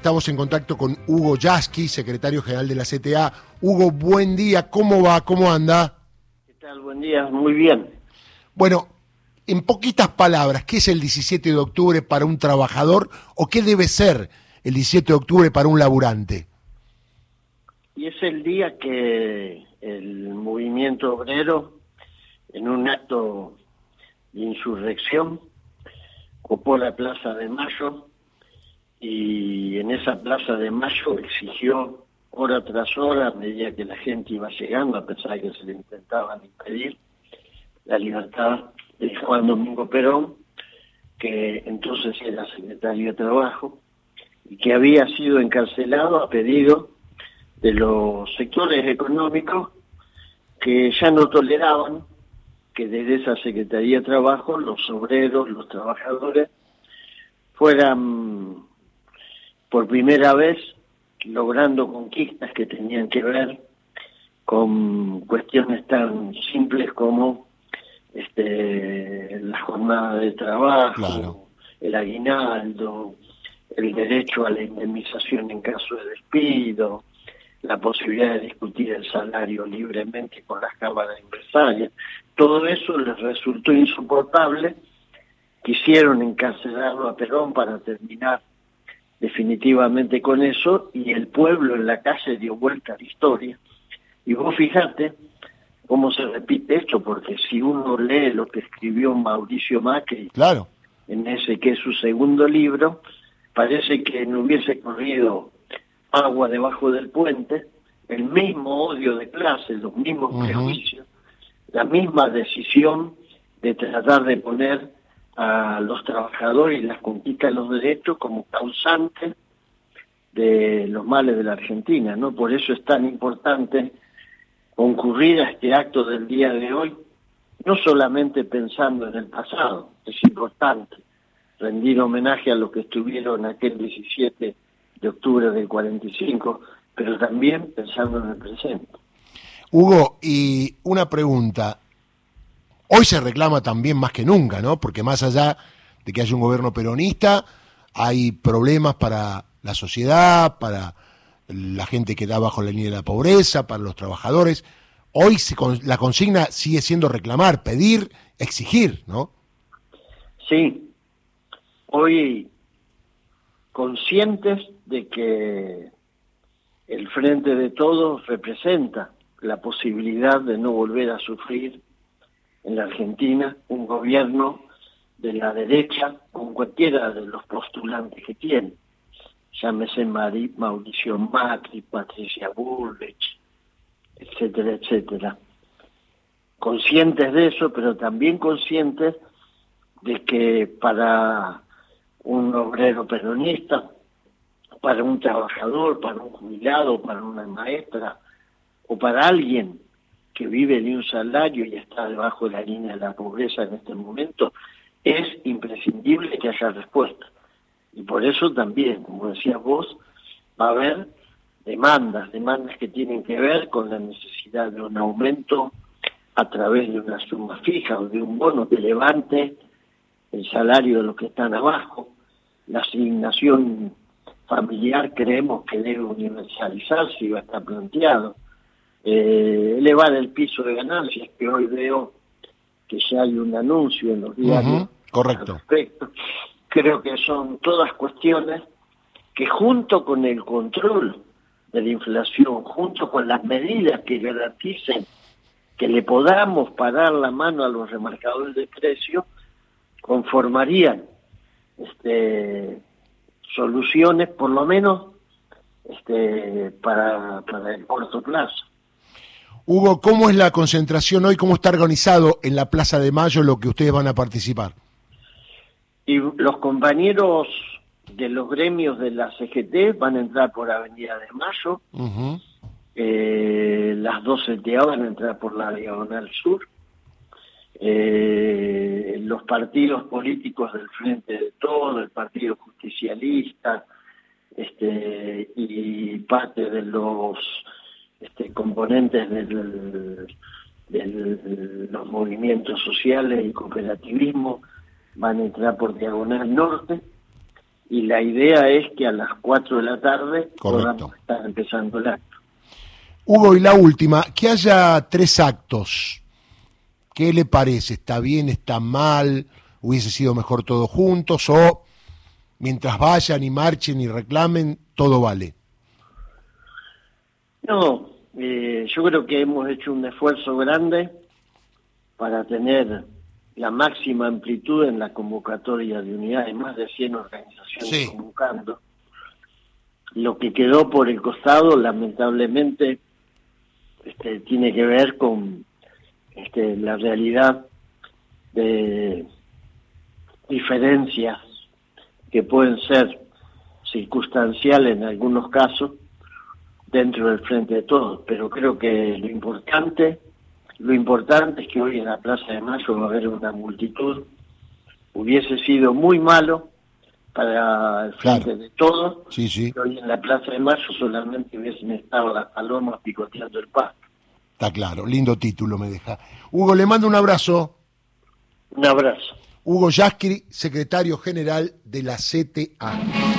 estamos en contacto con Hugo Yasky, secretario general de la CTA. Hugo, buen día, ¿cómo va? ¿Cómo anda? ¿Qué tal? Buen día, muy bien. Bueno, en poquitas palabras, ¿qué es el 17 de octubre para un trabajador o qué debe ser el 17 de octubre para un laburante? Y es el día que el movimiento obrero, en un acto de insurrección, ocupó la Plaza de Mayo y en esa Plaza de Mayo exigió hora tras hora, a medida que la gente iba llegando, a pesar de que se le intentaban impedir, la libertad de Juan Domingo Perón, que entonces era secretario de Trabajo, y que había sido encarcelado a pedido de los sectores económicos que ya no toleraban que desde esa Secretaría de Trabajo los obreros, los trabajadores, fueran por primera vez logrando conquistas que tenían que ver con cuestiones tan simples como este, la jornada de trabajo, el aguinaldo, el derecho a la indemnización en caso de despido, la posibilidad de discutir el salario libremente con las cámaras empresarias. Todo eso les resultó insoportable. Quisieron encarcelarlo a Perón para terminar definitivamente con eso y el pueblo en la calle dio vuelta a la historia. Y vos fijate cómo se repite esto, porque si uno lee lo que escribió Mauricio Macri claro. en ese que es su segundo libro, parece que no hubiese corrido agua debajo del puente, el mismo odio de clase, los mismos prejuicios, la misma decisión de tratar de poner a los trabajadores y las conquistas de los derechos como causantes de los males de la Argentina, ¿no? Por eso es tan importante concurrir a este acto del día de hoy, no solamente pensando en el pasado, es importante rendir homenaje a los que estuvieron aquel 17 de octubre del 45, pero también pensando en el presente. Hugo, y una pregunta. Hoy se reclama también más que nunca, ¿no? Porque más allá de que haya un gobierno peronista, hay problemas para la sociedad, para la gente que da bajo la línea de la pobreza, para los trabajadores. Hoy la consigna sigue siendo reclamar, pedir, exigir, ¿no? Sí. Hoy conscientes de que el frente de todos representa la posibilidad de no volver a sufrir en la Argentina un gobierno de la derecha con cualquiera de los postulantes que tiene. Llámese Mauricio Macri, Patricia Bullrich, etcétera, etcétera. Conscientes de eso, pero también conscientes de que para un obrero peronista, para un trabajador, para un jubilado, para una maestra o para alguien que vive de un salario y está debajo de la línea de la pobreza en este momento, es imprescindible que haya respuesta. Y por eso también, como decías vos, va a haber demandas, demandas que tienen que ver con la necesidad de un aumento a través de una suma fija o de un bono que levante el salario de los que están abajo. La asignación familiar creemos que debe universalizarse y va a estar planteado. Eh, elevar el piso de ganancias, que hoy veo que ya hay un anuncio en los diarios correcto. al respecto. Creo que son todas cuestiones que junto con el control de la inflación, junto con las medidas que garanticen que le podamos parar la mano a los remarcadores de precios, conformarían este, soluciones, por lo menos este, para, para el corto plazo. Hugo, ¿cómo es la concentración hoy? ¿Cómo está organizado en la Plaza de Mayo lo que ustedes van a participar? Y los compañeros de los gremios de la CGT van a entrar por Avenida de Mayo, eh, las dos CTA van a entrar por la Diagonal Sur, eh, los partidos políticos del Frente de Todo, el Partido Justicialista este, y parte de los este, componentes de los movimientos sociales y cooperativismo van a entrar por Diagonal Norte y la idea es que a las 4 de la tarde podamos estar empezando el acto. Hugo, y la última, que haya tres actos. ¿Qué le parece? ¿Está bien? ¿Está mal? ¿Hubiese sido mejor todos juntos? ¿O mientras vayan y marchen y reclamen, todo vale? No, eh, yo creo que hemos hecho un esfuerzo grande para tener la máxima amplitud en la convocatoria de unidades, más de 100 organizaciones convocando. Lo que quedó por el costado, lamentablemente, este, tiene que ver con este, la realidad de diferencias que pueden ser circunstanciales en algunos casos dentro del frente de todos, pero creo que lo importante, lo importante es que hoy en la Plaza de Mayo va a haber una multitud. Hubiese sido muy malo para el frente de todos sí, sí. que hoy en la Plaza de Mayo solamente hubiesen estado las palomas picoteando el pasto. Está claro, lindo título me deja. Hugo, le mando un abrazo. Un abrazo. Hugo Yasky, secretario general de la CTA.